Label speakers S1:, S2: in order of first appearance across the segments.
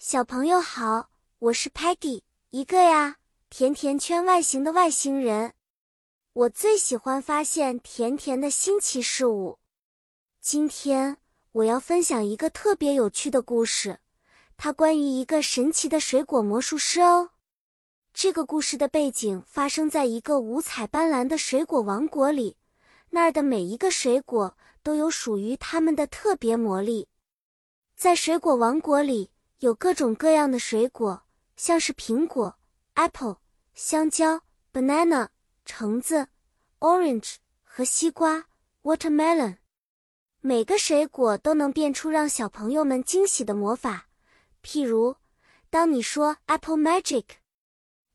S1: 小朋友好，我是 Peggy，一个呀甜甜圈外形的外星人。我最喜欢发现甜甜的新奇事物。今天我要分享一个特别有趣的故事，它关于一个神奇的水果魔术师哦。这个故事的背景发生在一个五彩斑斓的水果王国里，那儿的每一个水果都有属于它们的特别魔力。在水果王国里。有各种各样的水果，像是苹果 （apple）、香蕉 （banana）、橙子 （orange） 和西瓜 （watermelon）。每个水果都能变出让小朋友们惊喜的魔法。譬如，当你说 “apple magic”，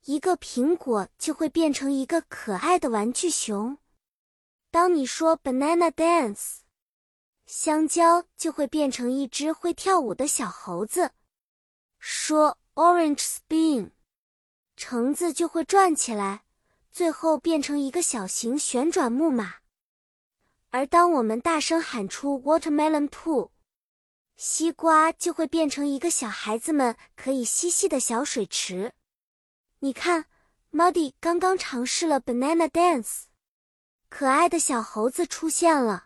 S1: 一个苹果就会变成一个可爱的玩具熊；当你说 “banana dance”，香蕉就会变成一只会跳舞的小猴子。说 orange spin，橙子就会转起来，最后变成一个小型旋转木马。而当我们大声喊出 watermelon pool，西瓜就会变成一个小孩子们可以嬉戏的小水池。你看，Muddy 刚刚尝试了 banana dance，可爱的小猴子出现了，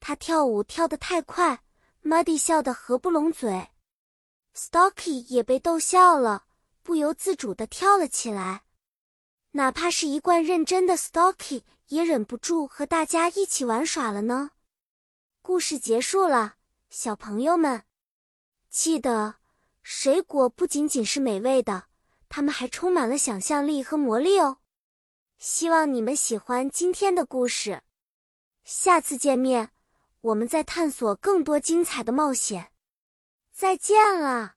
S1: 它跳舞跳得太快，Muddy 笑得合不拢嘴。Stocky 也被逗笑了，不由自主地跳了起来。哪怕是一贯认真的 Stocky 也忍不住和大家一起玩耍了呢。故事结束了，小朋友们，记得水果不仅仅是美味的，它们还充满了想象力和魔力哦。希望你们喜欢今天的故事，下次见面，我们再探索更多精彩的冒险。再见了。